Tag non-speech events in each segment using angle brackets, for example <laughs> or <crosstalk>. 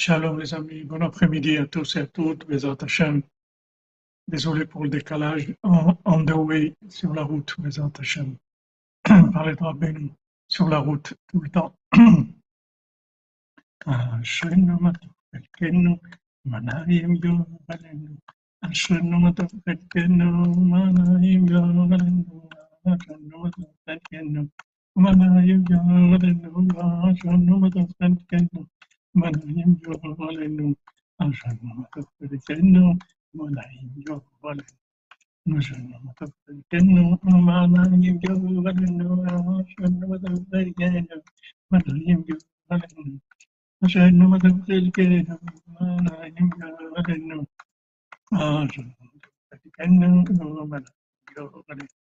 Shalom les amis, bon après-midi à tous et à toutes, Bezat Hashem. Désolé pour le décalage, on, on the way, sur la route, Bezat Hashem. <clears throat> Parler de Rabbeinu, sur la route, tout le temps. <clears throat> אשרינו מה טוב חלקנו, מה נעים גורלנו. אשרינו מה טוב חלקנו, מה נעים גורלנו. אשרינו מה טוב חלקנו, מה נעים גורלנו. אשרינו מה טוב חלקנו. Manheim Jogvalenu, Asanamatakenu, Manheim Jogvalenu, Asanamatakenu, Manheim Jogvalenu, Asanamatakenu, Manheim Jogvalenu, Asanamatakenu, Manheim Jogvalenu, Asanamatakenu, Manheim Jogvalenu,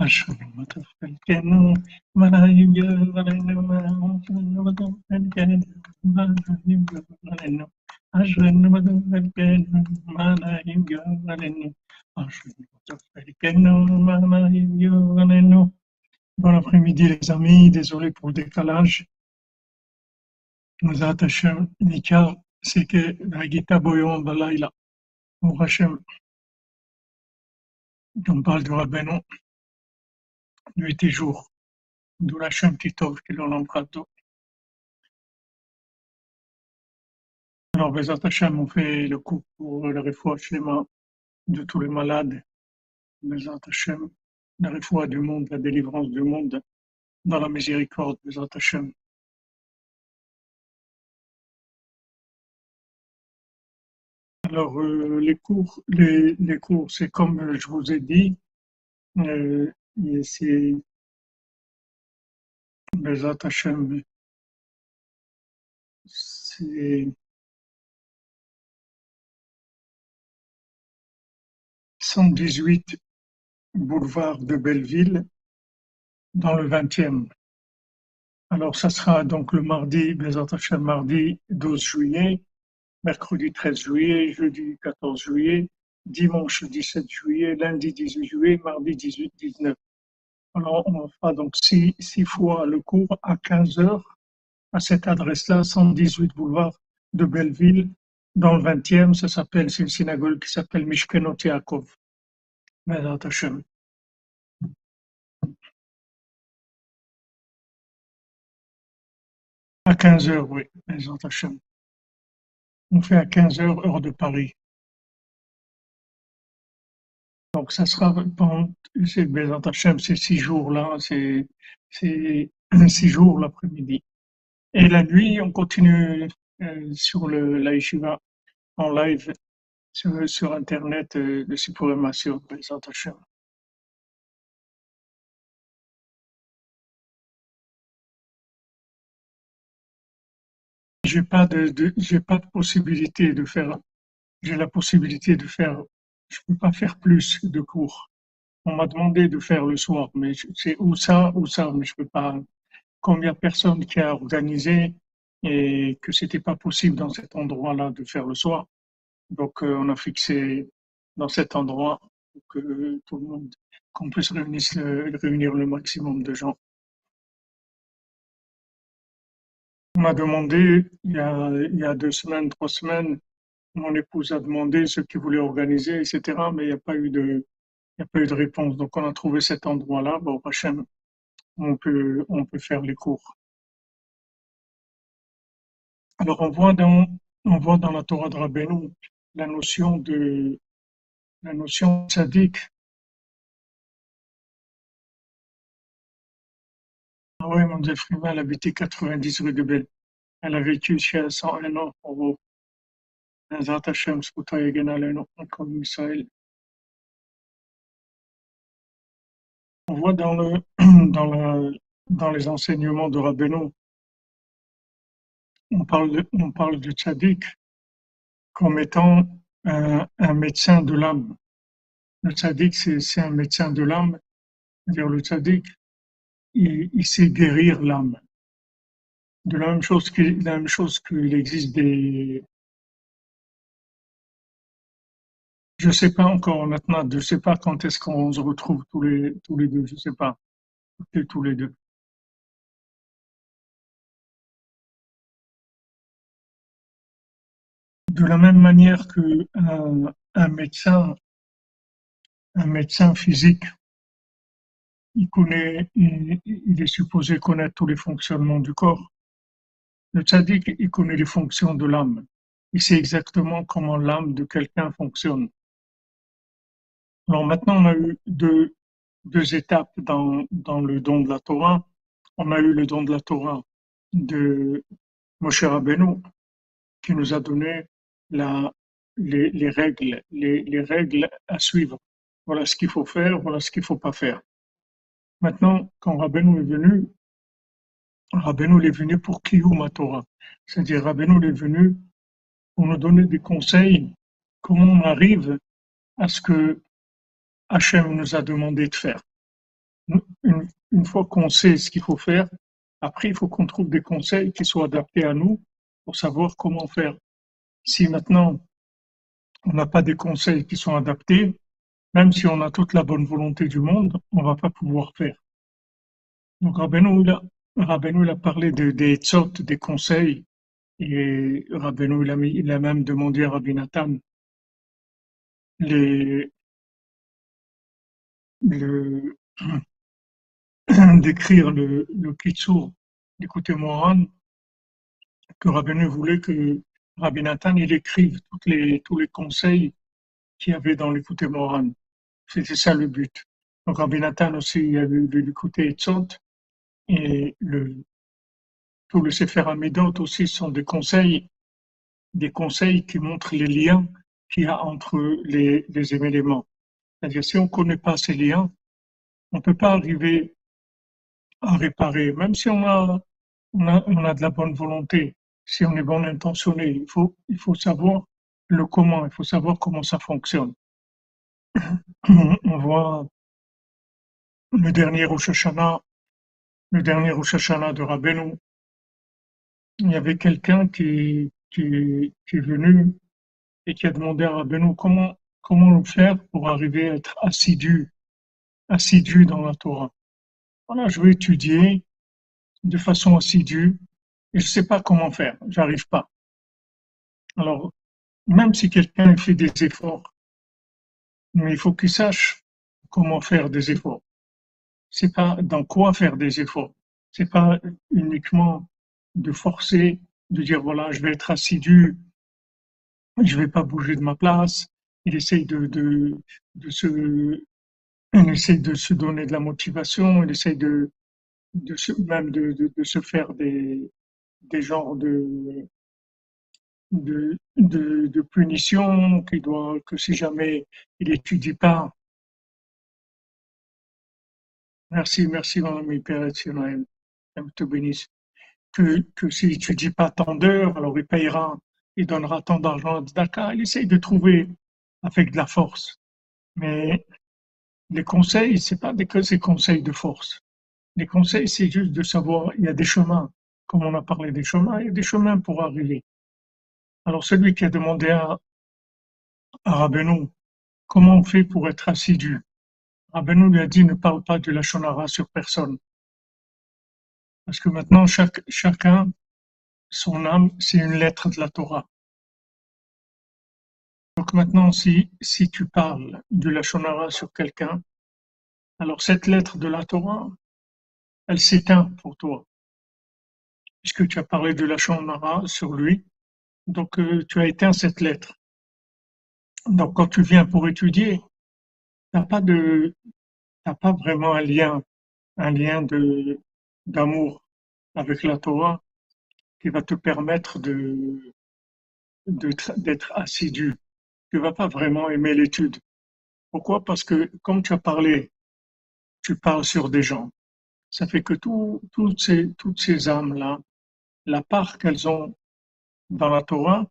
Bon après-midi les amis, désolé pour le décalage. Nous attachons l'écart, c'est que la guitare Boyon Balaïla, on parle du Rabbeinu, nuit et jour, d'où la Shem Titov qui l'on emprunte. Alors, Bezat Hashem, on fait le coup pour le schéma de tous les malades. Bezat Hashem, la refoua du monde, la délivrance du monde, dans la miséricorde, Bezat Hashem. Alors, euh, les cours, les, les cours, c'est comme je vous ai dit, euh, et c'est Bezat Hashem, c'est 118 boulevard de Belleville, dans le 20e. Alors, ça sera donc le mardi, Bezat Hashem, mardi 12 juillet, mercredi 13 juillet, jeudi 14 juillet, dimanche 17 juillet, lundi 18 juillet, mardi 18, 19. Alors, on fera donc six, six fois le cours à 15 heures à cette adresse-là, 118 boulevard de Belleville, dans le 20e. Ça s'appelle, c'est une synagogue qui s'appelle Mishkenot Yaakov. À 15 heures, oui. On fait à 15 heures, heure de Paris. Donc, ça sera pendant, c'est six jours là, c'est, c'est <clears throat> six jours l'après-midi. Et la nuit, on continue euh, sur le, en live sur, Internet, euh, le Sipur Massur, Bezat Hashem. J'ai pas de, de- j'ai pas de possibilité de faire, j'ai la possibilité de faire, je peux pas faire plus de cours. On m'a demandé de faire le soir, mais c'est ou ça ou ça, mais je peux pas. Comme il y a personne qui a organisé et que c'était pas possible dans cet endroit-là de faire le soir, donc euh, on a fixé dans cet endroit pour que tout le monde, qu'on puisse réunir le, maximum de gens. On m'a demandé il y a deux semaines, trois semaines, mon épouse a demandé ceux qui voulaient organiser, etc. Mais il n'y a pas eu de, réponse. Donc on a trouvé cet endroit-là. Bon, Hachem, on peut, on peut faire les cours. Alors on voit dans, la Torah de Rabbeinu la notion de, la notion tzaddik. Ah oui, Mme Frima, elle habitait 90 rue de Belle. Elle a vécu chez 101 ans pour vous. On voit dans le, dans les enseignements de Rabbeinu, on parle on parle du tzaddik comme étant un, un médecin de l'âme. Le tzaddik, c'est un médecin de l'âme. C'est-à-dire le tzaddik, il, il sait guérir l'âme. De la même chose qu'il existe des, je sais pas encore maintenant, je sais pas quand est-ce qu'on se retrouve tous les, tous les deux, je sais pas, tous les deux. de la même manière que un, médecin, un médecin physique, il connaît, il, est supposé connaître tous les fonctionnements du corps. Le tzaddik, il connaît les fonctions de l'âme. Il sait exactement comment l'âme de quelqu'un fonctionne. Alors maintenant, on a eu deux, étapes dans, le don de la Torah. On a eu le don de la Torah de Moshe Rabbeinu, qui nous a donné les, les règles, les, les, règles à suivre. Voilà ce qu'il faut faire, voilà ce qu'il faut pas faire. Maintenant, quand Rabbeinu est venu, Rabbeinu est venu pour Kiyum Torah. C'est-à-dire, Rabbeinu est venu pour nous donner des conseils, comment on arrive à ce que Hachem nous a demandé de faire. Une, fois qu'on sait ce qu'il faut faire, après, il faut qu'on trouve des conseils qui soient adaptés à nous pour savoir comment faire. Si maintenant on n'a pas des conseils qui sont adaptés, même si on a toute la bonne volonté du monde, on va pas pouvoir faire. Donc Rabbeinu, il a, parlé de, des sortes, des conseils, et Rabbeinu, il il a même demandé à Rabbi Nathan les, le, <clears throat> d'écrire le, le Kitsur d'écouter Moran, que Rabbeinu voulait que Rabbi Nathan il écrive toutes les, tous les conseils qu'il y avait dans l'écouter Moran. C'était ça le but. Donc Rabbi Nathan aussi, il y avait l'écouter Etzot et le, tout le Sefer Amidot aussi sont des conseils, des conseils qui montrent les liens qu'il y a entre les, les éléments. C'est-à-dire, si on ne connaît pas ces liens, on ne peut pas arriver à réparer, même si on a, on a, on a de la bonne volonté, si on est bon intentionné, il faut, il faut savoir le comment, il faut savoir comment ça fonctionne. <clears throat> On voit le dernier Rosh le dernier Rosh de Rabbeinu, il y avait quelqu'un qui, qui, qui est venu et qui a demandé à Rabbeinu comment, comment faire pour arriver à être assidu, assidu dans la Torah. Voilà, je vais étudier de façon assidue et je ne sais pas comment faire, j'arrive pas. Alors, même si quelqu'un fait des efforts, il faut qu'il sache comment faire des efforts. C'est pas dans quoi faire des efforts. C'est pas uniquement de forcer, de dire voilà, je vais être assidu, je vais pas bouger de ma place. Il essaye de, se il essaie de se donner de la motivation, il essaie de, même de, se faire des, des genres de, de, punitions, qui doit, que si jamais il n'étudie pas. Merci, merci, mon ami Père te bénisse. Que, que s'il n'étudie pas tant d'heures, alors il payera, il donnera tant d'argent D'accord, il essaye de trouver avec de la force. Mais les conseils, c'est pas des conseils de force. Les conseils, c'est juste de savoir, il y a des chemins. Comme on a parlé des chemins, il y a des chemins pour arriver. Alors celui qui a demandé à, à comment on fait pour être assidu? Rabbeinu lui a dit, ne parle pas de la shonara sur personne. Parce que maintenant, chaque, chacun, son âme, c'est une lettre de la Torah. Donc maintenant, si, si tu parles de la Shonara sur quelqu'un, alors cette lettre de la Torah, elle s'éteint pour toi. Puisque tu as parlé de la Shonara sur lui, donc euh, tu as éteint cette lettre. Donc quand tu viens pour étudier, tu n'as pas pas vraiment un lien, un lien d'amour avec la Torah qui va te permettre de, d'être assidu tu vas pas vraiment aimer l'étude. Pourquoi? Parce que comme tu as parlé, tu parles sur des gens. Ça fait que toutes ces, toutes ces âmes-là, la part qu'elles ont dans la Torah,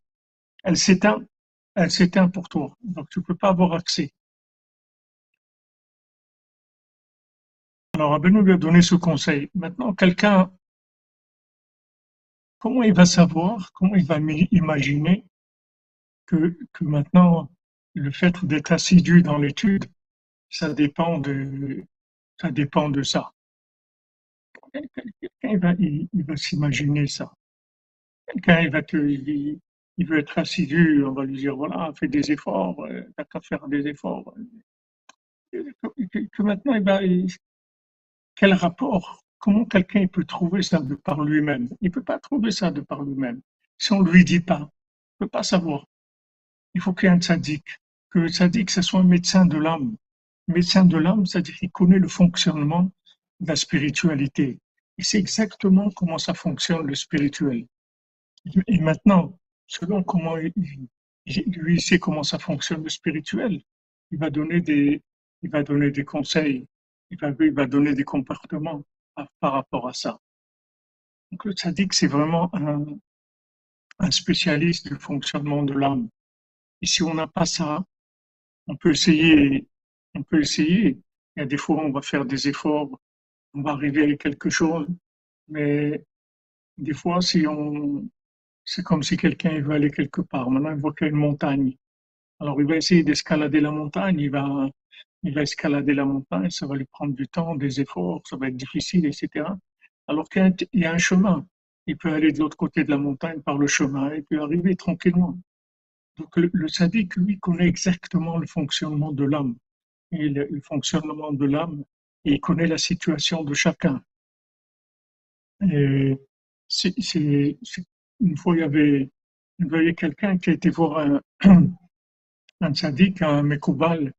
elle s'éteint, elle s'éteint pour toi. Donc tu peux pas avoir accès. Alors Abenou lui a donné ce conseil. Maintenant, quelqu'un, comment il va savoir, comment il va imaginer que, maintenant, le fait d'être assidu dans l'étude, ça dépend de, ça. Quelqu'un va, s'imaginer ça. Quelqu'un il va veut être assidu, on va lui dire, voilà, fais des efforts, euh, t'as qu'à faire des efforts. Que, maintenant, quel rapport Comment quelqu'un peut trouver ça de par lui-même? Il ne peut pas trouver ça de par lui-même. Si on ne lui dit pas, il ne peut pas savoir. Il faut qu'il y ait un tzaddik. Que le tzaddik, ce soit un médecin de l'âme. Médecin de l'âme, c'est-à-dire qu'il connaît le fonctionnement de la spiritualité. Il sait exactement comment ça fonctionne, le spirituel. Et maintenant, selon comment il, lui sait comment ça fonctionne le spirituel, il va donner des, il va donner des conseils, il va, il va donner des comportements par rapport à ça. Donc le tzaddik, c'est vraiment un, un spécialiste du fonctionnement de l'âme. Et si on n'a pas ça, on peut essayer, on peut essayer. Il y a des fois, on va faire des efforts, on va arriver à quelque chose, mais des fois, si on, c'est comme si quelqu'un veut aller quelque part. Maintenant, il voit qu'il y a une montagne. Alors, il va essayer d'escalader la montagne, il va, il va escalader la montagne, ça va lui prendre du temps, des efforts, ça va être difficile, etc. Alors qu'il y a un chemin. Il peut aller de l'autre côté de la montagne par le chemin, il peut arriver tranquillement. Donc le, sadique, lui, connaît exactement le fonctionnement de l'âme. Et le, fonctionnement de l'âme, il connaît la situation de chacun. Une fois, il y avait, quelqu'un qui été voir un, <clears throat> un sadique, un Mekoubal,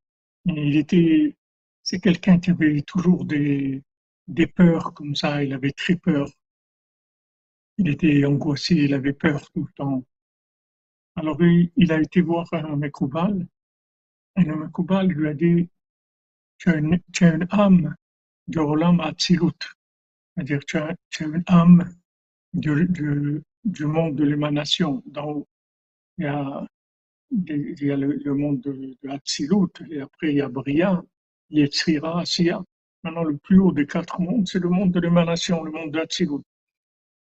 il était, c'est quelqu'un qui avait toujours des peurs comme ça, il avait très peur. Il était angoissé, il avait peur tout le temps. Alors il, a été voir un Mekoubal, et le Mekoubal lui a dit, tu as une, tu as une âme de Rolam Atzilut, c'est-à-dire tu tu une âme du, monde de l'émanation. Donc, il y a il y le, monde de, de et après il y a Bria, Yetzira, Asiya. Maintenant, le plus haut des quatre mondes, c'est le monde de l'émanation, le monde d'Atsilut.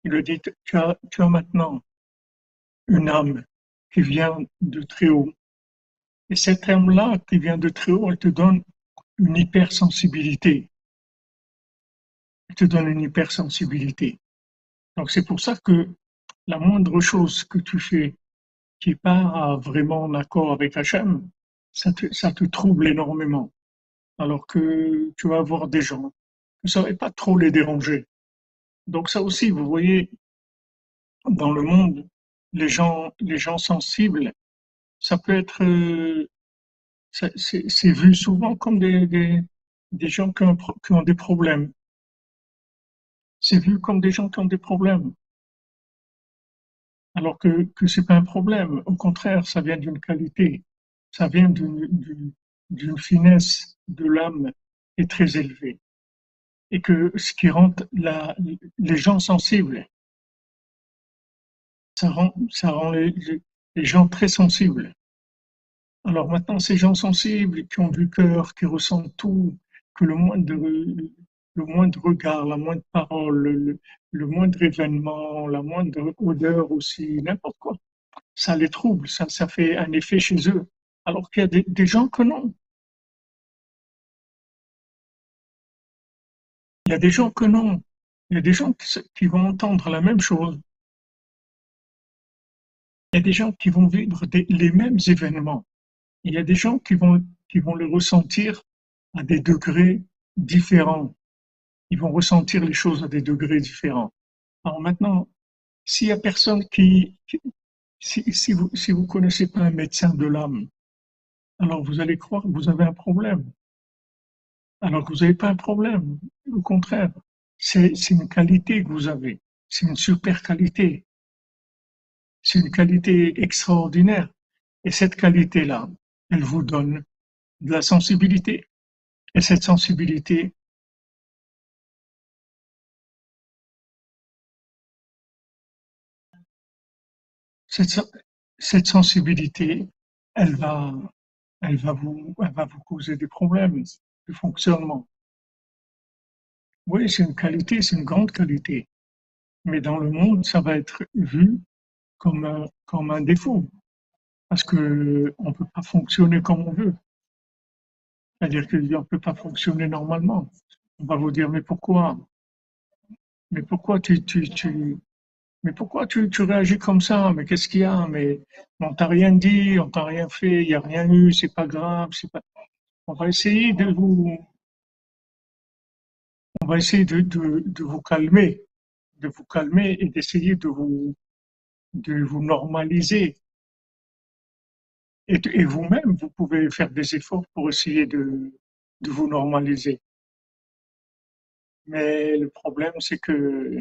Il a dit, tu as maintenant une âme qui vient de très haut. Et cette âme-là qui vient de très haut, elle te donne une hypersensibilité. Elle te donne une hypersensibilité. Donc c'est pour ça que la moindre chose que tu fais qui n'est pas vraiment en accord avec Hachem, ça te, ça te trouble énormément. Alors que tu vas avoir des gens, ne savez pas trop les déranger. Donc ça aussi, vous voyez, dans le monde, les gens, les gens sensibles, ça peut être, euh, c'est vu souvent comme des, des, gens qui ont, qui ont des problèmes. C'est vu comme des gens qui ont des problèmes alors que que c'est pas un problème. Au contraire, ça vient d'une qualité, ça vient d'une finesse de l'âme est très élevée. Et que ce qui rend les gens sensibles, ça rend, les, gens très sensibles. Alors maintenant, ces gens sensibles qui ont du cœur, qui ressentent tout, que le moindre, regard, la moindre parole, le, moindre événement, la moindre odeur aussi, n'importe quoi, ça les trouble, ça, ça fait un effet chez eux. Alors qu'il y a des, gens que non. Il y a des gens que non. Il y a des gens qui, vont entendre la même chose. Il y a des gens qui vont vivre les mêmes événements. Il y a des gens qui vont, qui vont le ressentir à des degrés différents ils vont ressentir les choses à des degrés différents. Alors maintenant, s'il y a personne qui, si, vous si vous connaissez pas un médecin de l'âme, alors vous allez croire que vous avez un problème. Alors que vous n'avez pas un problème. Au contraire, c'est une qualité que vous avez. C'est une super qualité. C'est une qualité extraordinaire. Et cette qualité-là, elle vous donne de la sensibilité. Et cette sensibilité, cette, sensibilité, elle va, elle va vous, elle va vous causer des problèmes de fonctionnement. Oui, c'est une qualité, c'est une grande qualité. Mais dans le monde, ça va être vu comme un, comme un défaut. Parce que on peut pas fonctionner comme on veut. C'est-à-dire qu'on ne peut pas fonctionner normalement. On va vous dire, mais pourquoi? Mais pourquoi tu, tu, tu, Mais pourquoi tu, tu réagis comme ça? Mais qu'est-ce qu'il y a? Mais on t'a rien dit, on t'a rien fait, il n'y a rien eu, c'est pas grave, pas. On va essayer de vous, on va essayer de, de vous calmer, de vous calmer et d'essayer de vous, de vous normaliser. Et, vous-même, vous pouvez faire des efforts pour essayer de, vous normaliser. Mais le problème, c'est que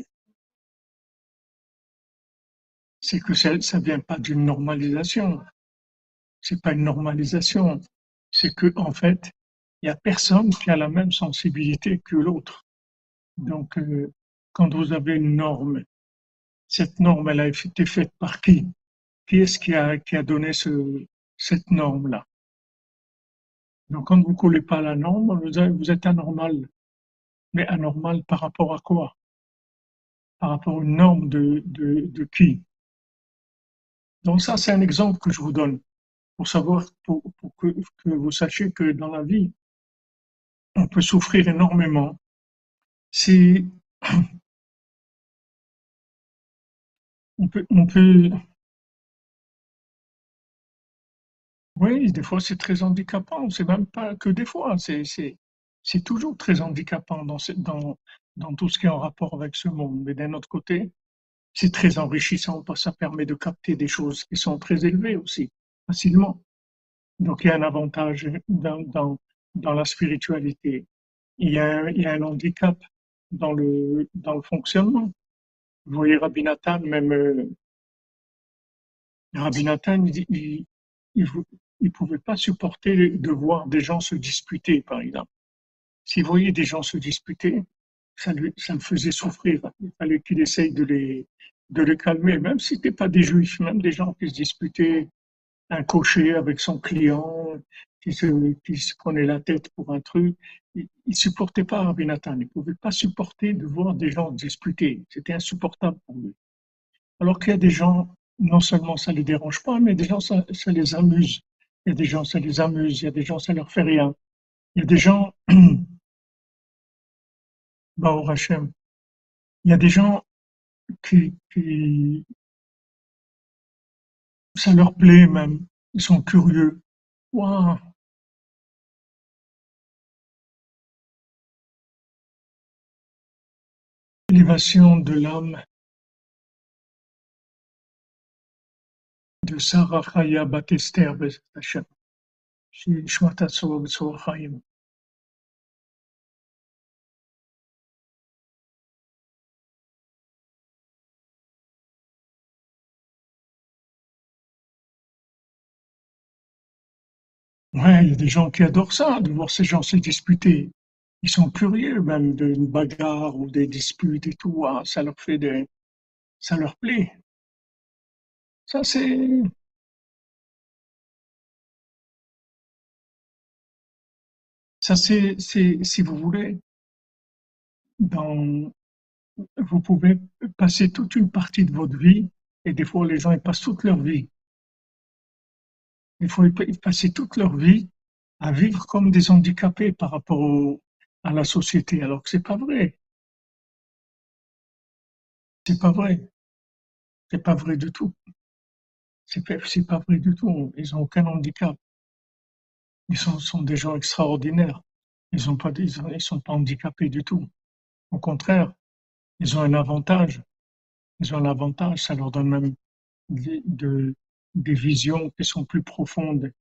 c'est que ça, ça vient pas d'une normalisation. C'est pas une normalisation. C'est que, en fait, il y a personne qui a la même sensibilité que l'autre. Donc, euh, quand vous avez une norme, cette norme, elle a été faite par qui? Qui est-ce qui a, donné ce, cette norme-là? Donc, quand vous ne collez pas la norme, vous êtes, anormal. Mais anormal par rapport à quoi? Par rapport à une norme de, qui? Donc ça, c'est un exemple que je vous donne pour savoir, pour, pour que, que vous sachiez que dans la vie, on peut souffrir énormément si on peut, on peut, oui, des fois c'est très handicapant. C'est même pas que des fois, c'est, toujours très handicapant dans, dans, dans tout ce qui est en rapport avec ce monde. Mais d'un autre côté, c'est très enrichissant parce que ça permet de capter des choses qui sont très élevées aussi, facilement. Donc il y a un avantage dans, dans, dans la spiritualité. Il y a, il y a un handicap dans le, dans le fonctionnement. Vous voyez Rabbi Nathan, même euh, Rabbi Nathan, il, il pouvait pas supporter de voir des gens se disputer, par exemple. S'il voyait des gens se disputer, ça, me faisait souffrir. Il fallait qu'il essaye de les, calmer, même si c'était pas des juifs, même des gens qui se disputaient, un cocher avec son client, qui se, qui prenait la tête pour un truc. Il, il supportait pas Rabbi Nathan. Il pouvait pas supporter de voir des gens disputer. C'était insupportable pour lui. Alors qu'il y a des gens, non seulement ça les dérange pas, mais des gens, ça, les amuse. Il y a des gens, ça les amuse. Il y a des gens, ça leur fait rien. Il y a des gens, bah, au Hachem, il y a des gens qui, qui, ça leur plaît même. Ils sont curieux. Waouh, L'élévation de l'âme de Sarah Chaya Battister chez Ouais, il y a des gens qui adorent ça, de voir ces gens se disputer. Ils sont curieux même d'une bagarre ou des disputes et tout. Ah, ça leur fait des, ça leur plaît. Ça c'est, ça c'est, si vous voulez, dans, vous pouvez passer toute une partie de votre vie, et des fois les gens ils passent toute leur vie. Des fois ils passer toute leur vie à vivre comme des handicapés par rapport au- à la société, alors que c'est pas vrai. C'est pas vrai. C'est pas vrai du tout. C'est pas, pas vrai du tout. Ils ont aucun handicap. Ils sont, des gens extraordinaires. Ils ont pas, sont pas handicapés du tout. Au contraire, ils ont un avantage. Ils ont un avantage. Ça leur donne même des, de- des visions qui sont plus profondes,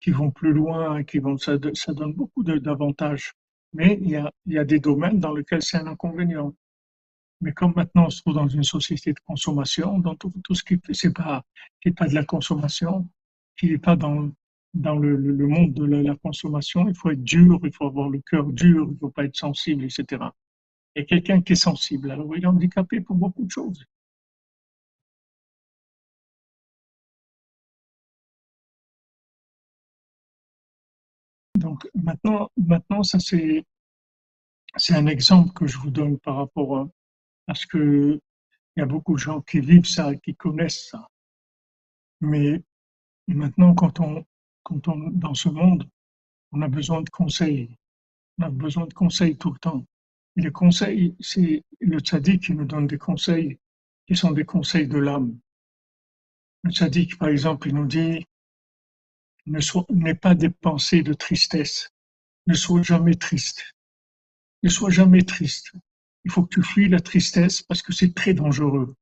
qui vont plus loin, qui vont, ça, ça donne beaucoup d'avantages. Mais il y a, des domaines dans lesquels c'est un inconvénient. Mais comme maintenant on se trouve dans une société de consommation, dans tout, ce qui c'est pas, pas de la consommation, qui n'est pas dans, le, monde de la, consommation, il faut être dur, il faut avoir le cœur dur, il faut pas être sensible, etc. Et quelqu'un qui est sensible, alors il est handicapé pour beaucoup de choses. Donc maintenant, maintenant ça c'est, un exemple que je vous donne par rapport à, à ce que il y a beaucoup de gens qui vivent ça, qui connaissent ça. Mais maintenant, quand on, quand on, dans ce monde, on a besoin de conseils. On a besoin de conseils tout le temps. Et les conseils, c'est le tzaddik qui nous donne des conseils qui sont des conseils de l'âme. Le tzaddik, par exemple, il nous dit n'aie pas des pensées de tristesse, ne sois jamais triste, ne sois jamais triste. Il faut que tu fuis la tristesse parce que c'est très dangereux.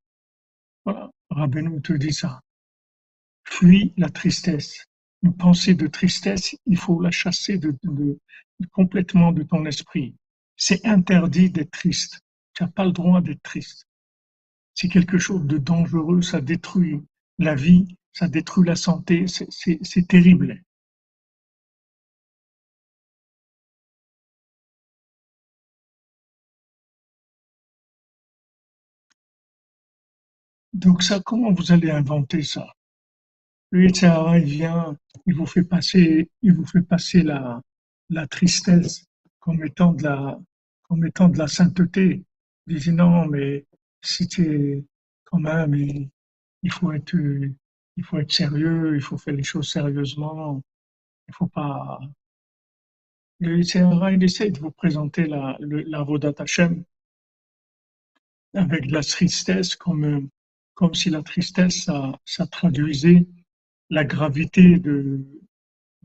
Voilà, Rabbeinu te dit ça. Fuis la tristesse. Une pensée de tristesse, il faut la chasser de, complètement de ton esprit. C'est interdit d'être triste. Tu n'as pas le droit d'être triste. C'est quelque chose de dangereux, ça détruit la vie, ça détruit la santé, c'est terrible. Donc ça, comment vous allez inventer ça? Le Yitzhara, il vient, il vous fait passer, il vous fait passer la, tristesse comme étant de la, comme de la sainteté. Il dit non, mais si tu quand même, il, faut être, il faut être sérieux, il faut faire les choses sérieusement. Il faut pas. Le Yitzhara, il essaie de vous présenter la, la Hashem avec de la tristesse comme comme si la tristesse, ça, ça traduisait la gravité de,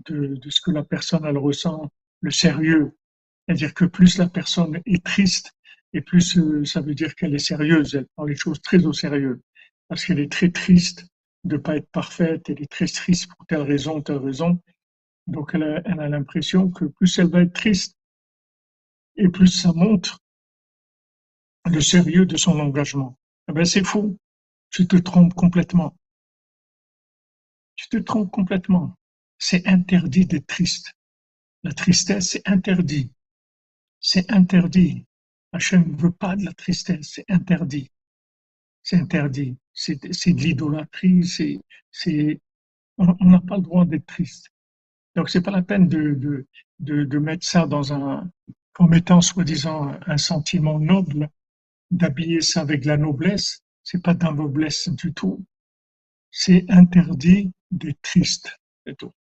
de, de, ce que la personne elle ressent, le sérieux. C'est-à-dire que plus la personne est triste, et plus euh, ça veut dire qu'elle est sérieuse, elle prend les choses très au sérieux. Parce qu'elle est très triste de pas être parfaite, elle est très triste pour telle raison, telle raison. Donc elle a, elle a l'impression que plus elle va être triste, et plus ça montre le sérieux de son engagement. Eh ben c'est faux tu te trompes complètement. Tu te trompes complètement. C'est interdit d'être triste. La tristesse, c'est interdit. C'est interdit. Hachem ne veut pas de la tristesse, c'est interdit. C'est interdit. C'est de l'idolâtrie, c'est, on n'a pas le droit d'être triste. Donc c'est pas la peine de, de, de, de, mettre ça dans un, comme étant soi-disant un sentiment noble, d'habiller ça avec la noblesse, c'est pas d'un noblesse du tout. C'est interdit d'être triste, c'est tout.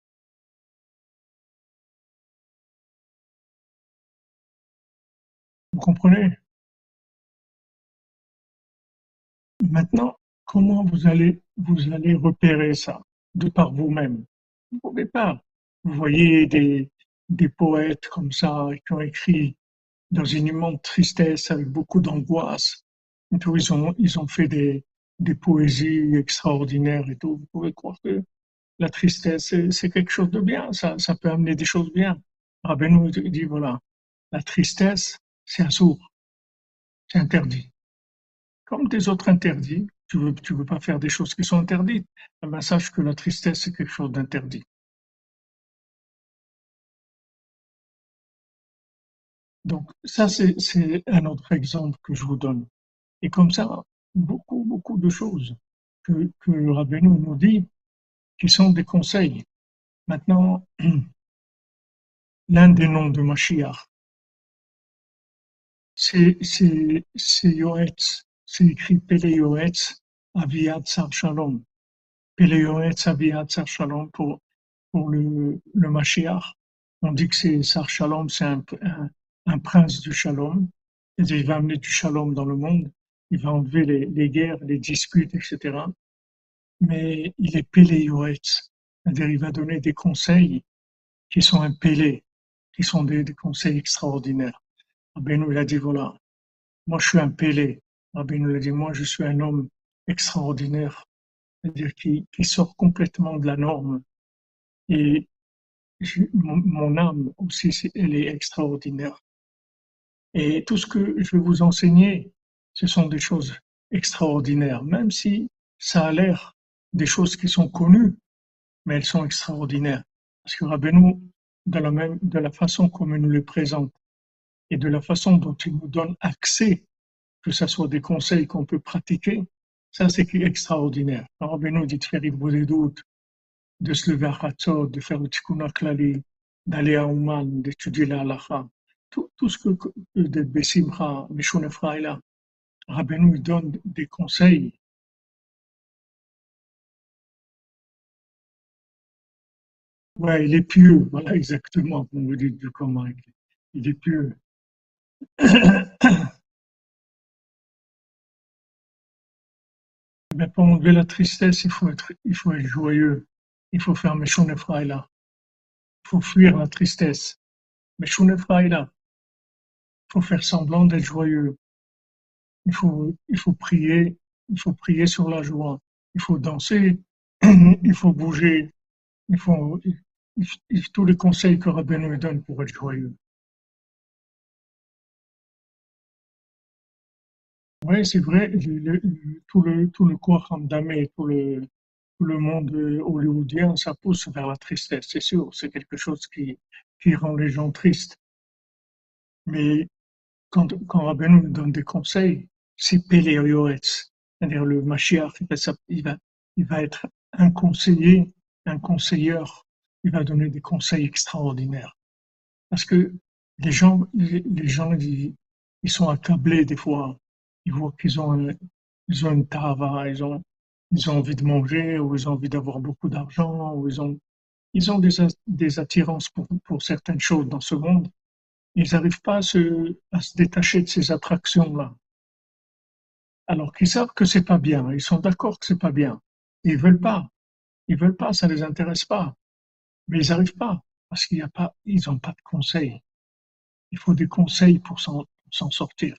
Vous comprenez? Maintenant, comment vous allez vous allez repérer ça de par vous-même Vous ne pouvez pas. Vous voyez des, des poètes comme ça qui ont écrit dans une immense tristesse avec beaucoup d'angoisse ils ont, ils ont fait des, des poésies extraordinaires et tout. Vous pouvez croire que la tristesse, c'est quelque chose de bien. Ça, ça peut amener des choses bien. Rabbeinu dit, voilà, la tristesse, c'est un sourd. C'est interdit. Comme des autres interdits, tu veux, tu veux pas faire des choses qui sont interdites. Eh sache que la tristesse, c'est quelque chose d'interdit. Donc, ça, c'est un autre exemple que je vous donne. Et comme ça, beaucoup, beaucoup de choses que, que Rabbeinu nous dit qui sont des conseils. Maintenant, <clears throat> l'un des noms de Mashiach, c'est Yoetz, c'est écrit Pele Yoetz Aviat Sar Shalom. Pele Yoetz Aviat Sar Shalom pour, pour le, le Mashiach. On dit que c'est Sar Shalom, c'est un, un, prince du Shalom. Il va amener du Shalom dans le monde il va enlever les, guerres, les disputes, etc. Mais il est péléoète, c'est-à-dire il va donner des conseils qui sont impélés, qui sont des, conseils extraordinaires. Rabbeinu, il a dit, voilà, moi je suis un pélé. Rabbeinu, a dit, moi je suis un homme extraordinaire, c'est-à-dire qui, sort complètement de la norme. Et mon, âme aussi, elle est extraordinaire. Et tout ce que je vais vous enseigner, ce sont des choses extraordinaires, même si ça a l'air des choses qui sont connues, mais elles sont extraordinaires. Parce que Rabbeinu, de la, même, de la façon comme il nous les présente et de la façon dont il nous donne accès, que ce soit des conseils qu'on peut pratiquer, ça c'est extraordinaire. Rabbeinu dit de faire doutes, de se lever à Khatzot, de faire le tikkun klali, d'aller à Ouman, d'étudier la halakha, tout, ce que, de Bessimcha, Mishun là, Rabbeinu donne des conseils. Ouais, il est pieux, voilà exactement, comme vous dites du comment il est pieux. <clears throat> Mais pour enlever la tristesse, il faut être, il faut être joyeux. Il faut faire Meshon là. Il faut fuir la tristesse. Meshon là. Il faut faire semblant d'être joyeux. Il faut, il faut prier. Il faut prier sur la joie. Il faut danser. <clears throat> il faut bouger. Il faut, tous les conseils que Rabbi nous donne pour être joyeux. Oui, c'est vrai, tout le, tout le corps tout le, tout le monde hollywoodien, ça pousse vers la tristesse, c'est sûr, c'est quelque chose qui, qui rend les gens tristes. Mais quand, quand nous donne des conseils, c'est Péléoyoetz, c'est-à-dire le Mashiach, il va, il va être un conseiller, un conseilleur il va donner des conseils extraordinaires. Parce que les gens, les, gens, ils, sont accablés des fois. Ils voient qu'ils ont, ils ont une tava, ils ont, ils ont envie de manger, ou ils ont envie d'avoir beaucoup d'argent, ou ils ont, ils ont des, des attirances pour, pour certaines choses dans ce monde. Ils n'arrivent pas à se, à se détacher de ces attractions-là. Alors qu'ils savent que c'est pas bien, ils sont d'accord que c'est pas bien. Ils veulent pas. Ils veulent pas, ça les intéresse pas. Mais ils n'arrivent pas, parce qu'il n'y a pas, ils n'ont pas de conseils. Il faut des conseils pour s'en sortir.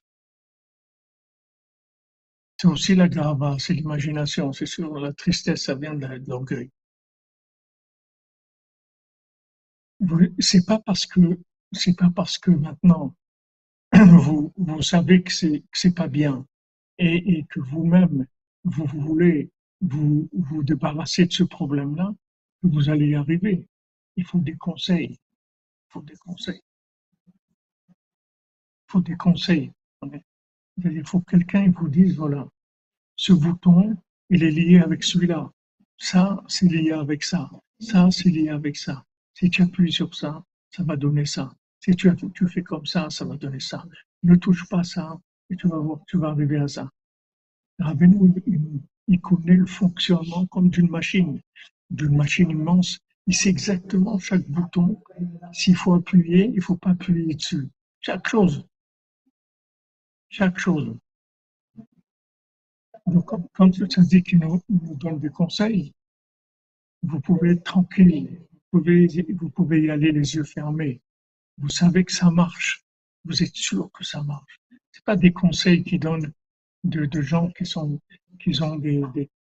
C'est aussi la grava, c'est l'imagination, c'est sûr, la tristesse, ça vient de l'orgueil. C'est pas parce que, c'est pas parce que maintenant, <clears throat> vous, vous savez que c'est, que c'est pas bien et, et que vous-même, vous voulez vous, vous débarrasser de ce problème-là, que vous allez y arriver il faut des conseils. Il faut des conseils. Il faut des conseils. Il faut que quelqu'un vous dise, voilà, ce bouton, il est lié avec celui-là. Ça, c'est lié avec ça. Ça, c'est lié avec ça. Si tu appuies sur ça, ça va donner ça. Si tu, fais comme ça, ça va donner ça. Ne touche pas ça et tu vas voir, tu vas arriver à ça. Rabbeinu, il connaît le fonctionnement comme d'une machine, d'une machine immense il sait exactement chaque bouton, s'il faut appuyer, il faut pas appuyer dessus. Chaque chose. Chaque chose. Donc, quand ça dit qu'il nous, donne des conseils, vous pouvez être tranquille, vous pouvez, vous pouvez y aller les yeux fermés. Vous savez que ça marche. Vous êtes sûr que ça marche. C'est pas des conseils qui donnent de, gens qui sont, qui ont des,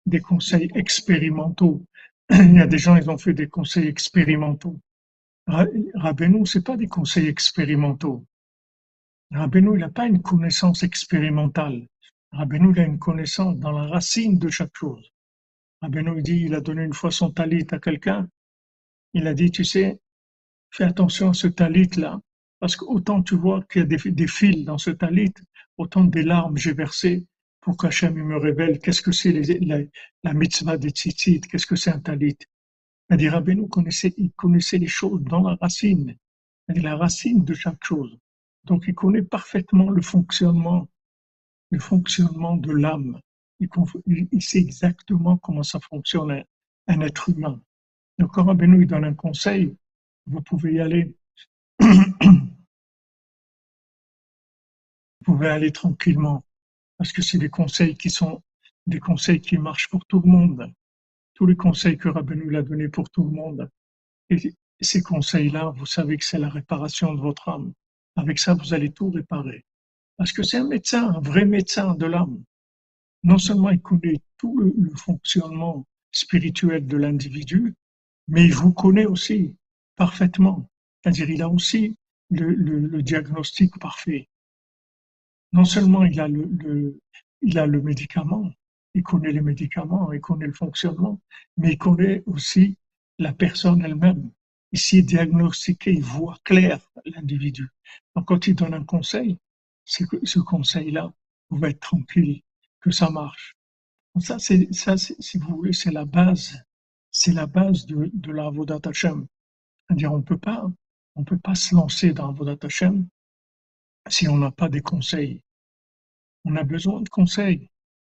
des, conseils expérimentaux. Il y a des gens, ils ont fait des conseils expérimentaux. Rabbeinu, c'est pas des conseils expérimentaux. Rabbeinu, il n'a pas une connaissance expérimentale. Rabbeinu, il a une connaissance dans la racine de chaque chose. Rabbeinu, il dit, il a donné une fois son talit à quelqu'un. Il a dit, tu sais, fais attention à ce talit-là, parce que autant tu vois qu'il y a des, fils dans ce talit, autant des larmes j'ai versées pour qu'Hachem me révèle qu'est-ce que c'est la, la, mitzvah des tzitzit, qu'est-ce que c'est un talit. C'est-à-dire, Rabbeinu connaissait, il connaissait les choses dans la racine, la racine de chaque chose. Donc, il connaît parfaitement le fonctionnement, le fonctionnement de l'âme. Il, sait exactement comment ça fonctionne un, être humain. Donc, quand Rabbeinu il donne un conseil, vous pouvez y aller. vous pouvez aller tranquillement parce que c'est des conseils qui sont des conseils qui marchent pour tout le monde. Tous les conseils que Rabbeinu l'a donnés pour tout le monde. Et ces conseils-là, vous savez que c'est la réparation de votre âme. Avec ça, vous allez tout réparer. Parce que c'est un médecin, un vrai médecin de l'âme. Non seulement il connaît tout le, fonctionnement spirituel de l'individu, mais il vous connaît aussi parfaitement. C'est-à-dire, il a aussi le diagnostic parfait non seulement il a le, il a le médicament, il connaît les médicaments, il connaît le fonctionnement, mais il connaît aussi la personne elle-même. Ici, il voit clair l'individu. Donc, quand il donne un conseil, c'est que ce conseil-là, vous va être tranquille, que ça marche. ça, c'est, si vous voulez, c'est la base, c'est la base de, de. C'est-à-dire, on peut pas, on peut pas se lancer dans Vodat Hashem si on n'a pas des conseils. On a besoin de conseils.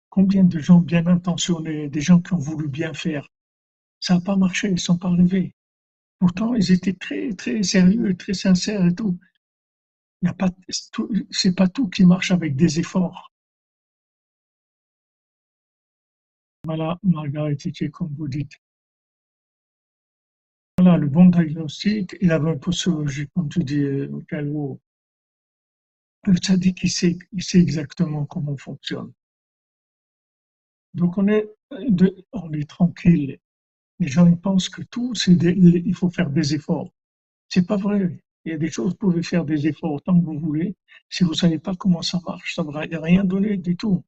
Combien de gens bien intentionnés, des gens qui ont voulu bien faire, ça n'a pas marché, ils ne sont pas arrivés. Pourtant, ils étaient très, très sérieux, très sincères et tout. Il a pas, c'est pas tout qui marche avec des efforts. Voilà, Margaret comme vous dites. Voilà, le bon diagnostic et la bonne posologie, comme tu dis, Calvo. Le tzaddik, il sait, il sait exactement comment on fonctionne. Donc on est, on est tranquille. Les gens ils pensent que tout, c'est il faut faire des efforts. C'est pas vrai. Il y a des choses, vous pouvez faire des efforts autant que vous voulez. Si vous savez pas comment ça marche, ça ne va rien donner du tout.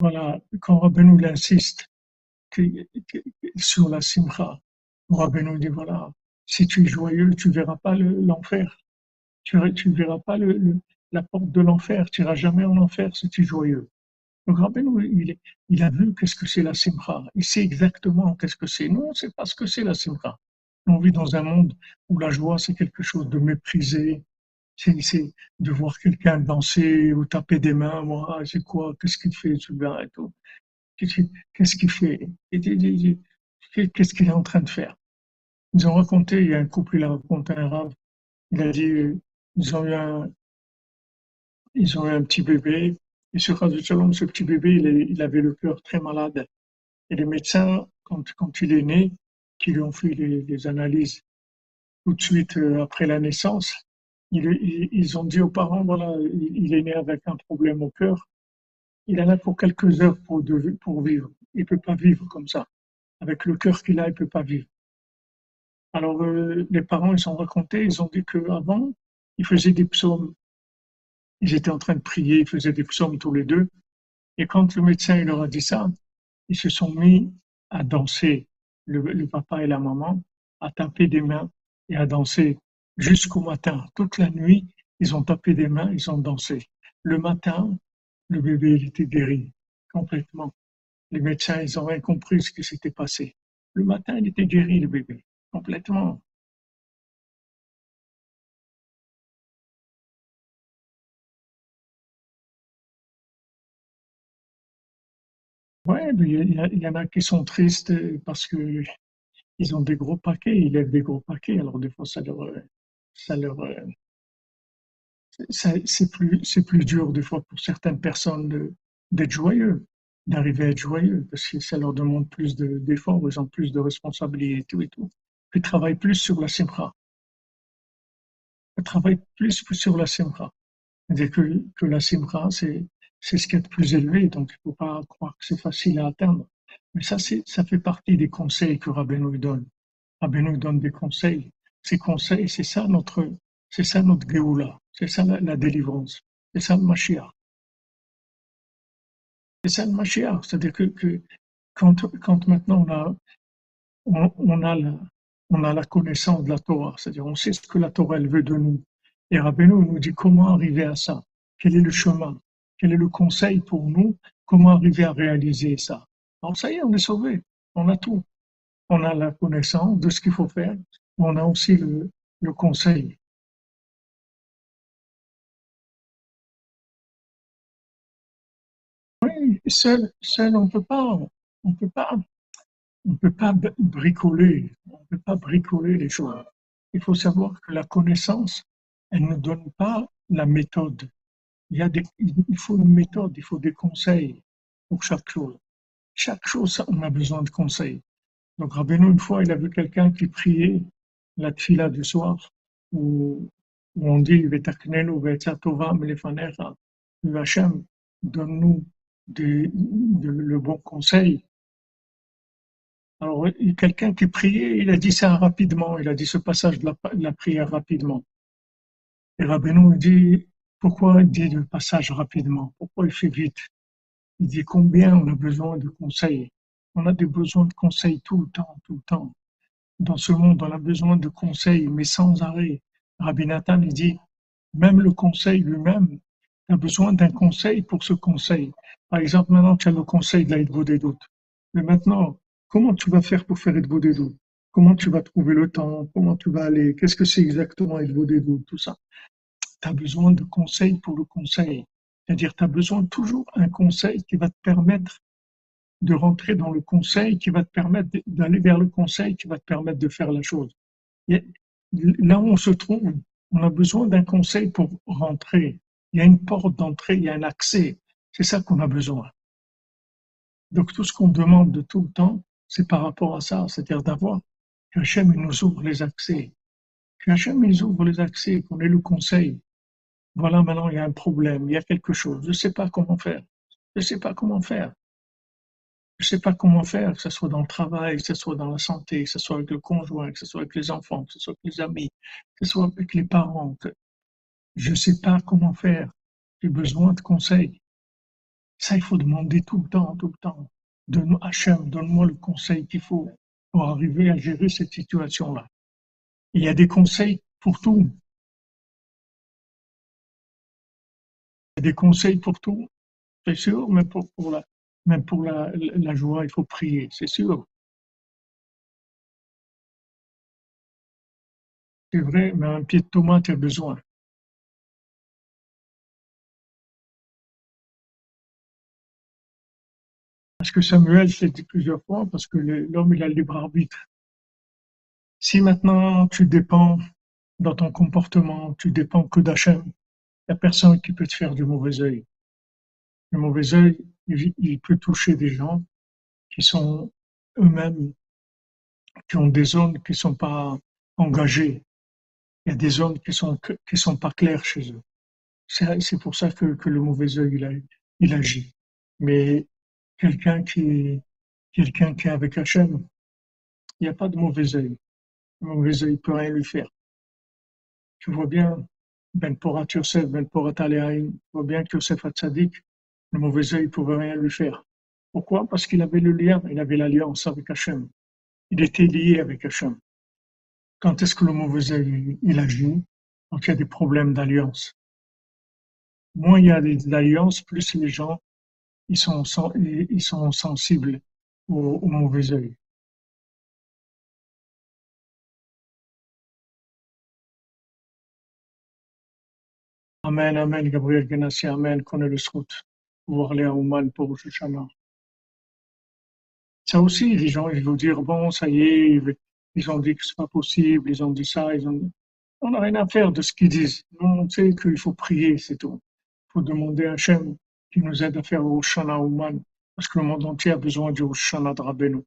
Voilà, quand Rabbeinu insiste sur la simcha, Rabbeinu dit voilà, si tu es joyeux, tu verras pas l'enfer. Tu, ne verras pas la porte de l'enfer. Tu n'iras jamais en enfer si tu es joyeux? Donc Rabbeinu, il, a vu qu'est-ce que c'est la simcha. Il sait exactement qu'est-ce que c'est. Non, c'est pas ce que c'est la simcha. On vit dans un monde où la joie, c'est quelque chose de méprisé, c'est de voir quelqu'un danser ou taper des mains, moi, c'est quoi, qu'est-ce qu'il fait, et tout. Qu'est-ce qu'il fait? Qu'est-ce qu'il est en train de faire? Ils ont raconté, il y a un couple, il a raconté un rave, il a dit, ils ont eu un, ils ont eu un petit bébé, et sur Shalom, ce petit bébé, il, avait le cœur très malade. Et les médecins, quand, quand il est né, qui lui ont fait les, analyses tout de suite euh, après la naissance, ils ont dit aux parents, voilà, il est né avec un problème au cœur. Il en a pour quelques heures pour, pour vivre. Il peut pas vivre comme ça. Avec le cœur qu'il a, il peut pas vivre. Alors, euh, les parents, ils sont racontés, ils ont dit qu'avant, ils faisaient des psaumes. Ils étaient en train de prier, ils faisaient des psaumes tous les deux. Et quand le médecin leur a dit ça, ils se sont mis à danser, le papa et la maman, à taper des mains et à danser jusqu'au matin. Toute la nuit, ils ont tapé des mains, ils ont dansé. Le matin, le bébé il était guéri complètement. Les médecins, ils ont rien compris ce qui s'était passé. Le matin, il était guéri, le bébé, complètement. Ouais, il y, en a qui sont tristes parce que ils ont des gros paquets, ils lèvent des gros paquets, alors des fois ça leur, ça leur, euh, c'est plus, c'est plus dur des fois pour certaines personnes d'être joyeux, d'arriver à être joyeux, parce que ça leur demande plus d'efforts, ils ont plus de responsabilités et tout et tout. Ils travaillent plus sur la simra. Ils travaillent plus sur la simra. cest que, que la simra, c'est, c'est ce qui est le plus élevé, donc il ne faut pas croire que c'est facile à atteindre. Mais ça, ça fait partie des conseils que Rabbeinu donne. Rabbeinu donne des conseils ces conseils, c'est ça notre, c'est ça notre Géoula, c'est ça la, délivrance, c'est ça le Mashiach. C'est ça le Mashiach, c'est-à-dire que, quand, maintenant on a, on, a la, on a la connaissance de la Torah, c'est-à-dire on sait ce que la Torah veut de nous. Et Rabbeinu nous dit comment arriver à ça, quel est le chemin, quel est le conseil pour nous, comment arriver à réaliser ça. Alors ça y est, on est sauvé, on a tout. On a la connaissance de ce qu'il faut faire, on a aussi le, conseil. Oui, seul, seul on peut pas, on peut pas, on peut pas bricoler, on peut pas bricoler les choses. Il faut savoir que la connaissance, elle ne donne pas la méthode. Il y a des, il faut une méthode, il faut des conseils pour chaque chose. Chaque chose, on a besoin de conseils. Donc Rabbeinu, une fois, il a vu quelqu'un qui priait la tfila du soir, où, où on dit Hachem, donne-nous de, le bon conseil. Alors, quelqu'un qui priait, il a dit ça rapidement, il a dit ce passage de la, de la prière rapidement. Et Rabbeinu dit, pourquoi il dit le passage rapidement? Pourquoi il fait vite? Il dit combien on a besoin de conseils? On a des besoins de conseils tout le temps, tout le temps dans ce monde, on a besoin de conseils, mais sans arrêt. Rabbi Nathan dit, même le conseil lui-même, a besoin d'un conseil pour ce conseil. Par exemple, maintenant, tu as le conseil de la des doutes. Mais maintenant, comment tu vas faire pour faire des doutes Comment tu vas trouver le temps? Comment tu vas aller? Qu'est-ce que c'est exactement des doutes Tout ça. Tu as besoin de conseils pour le conseil. C'est-à-dire, tu as besoin toujours un conseil qui va te permettre de rentrer dans le conseil qui va te permettre d'aller vers le conseil qui va te permettre de faire la chose. là où on se trouve, on a besoin d'un conseil pour rentrer. Il y a une porte d'entrée, il y a un accès. C'est ça qu'on a besoin. Donc tout ce qu'on demande de tout le temps, c'est par rapport à ça, c'est-à-dire d'avoir qu'Hachem nous ouvre les accès, qu'Hachem nous ouvre les accès, qu'on ait le conseil. Voilà, maintenant il y a un problème, il y a quelque chose, je ne sais pas comment faire, je ne sais pas comment faire. Je ne sais pas comment faire, que ce soit dans le travail, que ce soit dans la santé, que ce soit avec le conjoint, que ce soit avec les enfants, que ce soit avec les amis, que ce soit avec les parents. Je ne sais pas comment faire. J'ai besoin de conseils. Ça, il faut demander tout le temps, tout le temps. Donne-moi, Hachem, donne-moi le conseil qu'il faut pour arriver à gérer cette situation-là. Il y a des conseils pour tout. Des conseils pour tout, c'est sûr, mais pour, la, même pour la, joie, il faut prier, c'est sûr. C'est vrai, mais un pied de tomate, tu as besoin. Parce que Samuel s'est dit plusieurs fois, parce que l'homme, il a le libre arbitre. Si maintenant tu dépends dans ton comportement, tu dépends que d'Hachem, personne qui peut te faire du mauvais œil. Le mauvais œil, il peut toucher des gens qui sont eux-mêmes, qui ont des zones qui ne sont pas engagées. Il y a des zones qui sont qui sont pas claires chez eux. C'est pour ça que, que le mauvais œil il, agit. Mais quelqu'un qui, quelqu'un qui est avec Hachem, il n'y a pas de mauvais œil. Le mauvais œil ne peut rien lui faire. Tu vois bien, Ben Porat Yosef, Ben Porat tu vois bien que Yosef Hatzadik, le mauvais œil ne pouvait rien lui faire. Pourquoi? Parce qu'il avait le lien, il avait l'alliance avec Hachem. Il était lié avec Hachem. Quand est-ce que le mauvais œil il agit? Donc il y a des problèmes d'alliance. Moins il y a des alliances, plus les gens ils sont, ils sont sensibles au, mauvais œil. Amen, Amen, Gabriel Ganassi, Amen, connaît le srout, pouvoir aller à Ouman pour Shoshana. Ça aussi, les gens, ils vont dire, bon, ça y est, ils ont dit que c'est pas possible, ils ont dit ça, ils ont On n'a rien à faire de ce qu'ils disent. Nous, on sait qu'il faut prier, c'est tout. Il faut demander à Hachem qui nous aide à faire Oshana Ouman, parce que le monde entier a besoin du Oshana de Rabbeinu.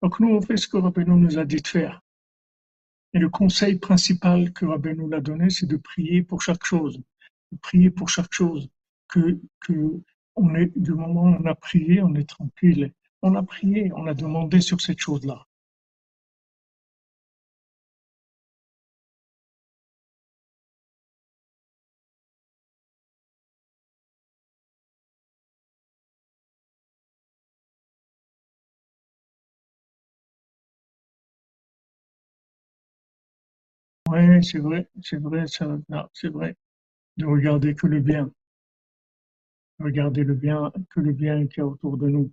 Donc nous, on fait ce que Rabbeinu nous a dit de faire. Et le conseil principal que Rabbeinu nous a donné, c'est de prier pour chaque chose. Prier pour chaque chose. Que, que on est, du moment où on a prié, on est tranquille. On a prié, on a demandé sur cette chose-là. Oui, c'est vrai, c'est vrai, c'est vrai. De regarder que le bien, regarder le bien, que le bien qu'il y a autour de nous,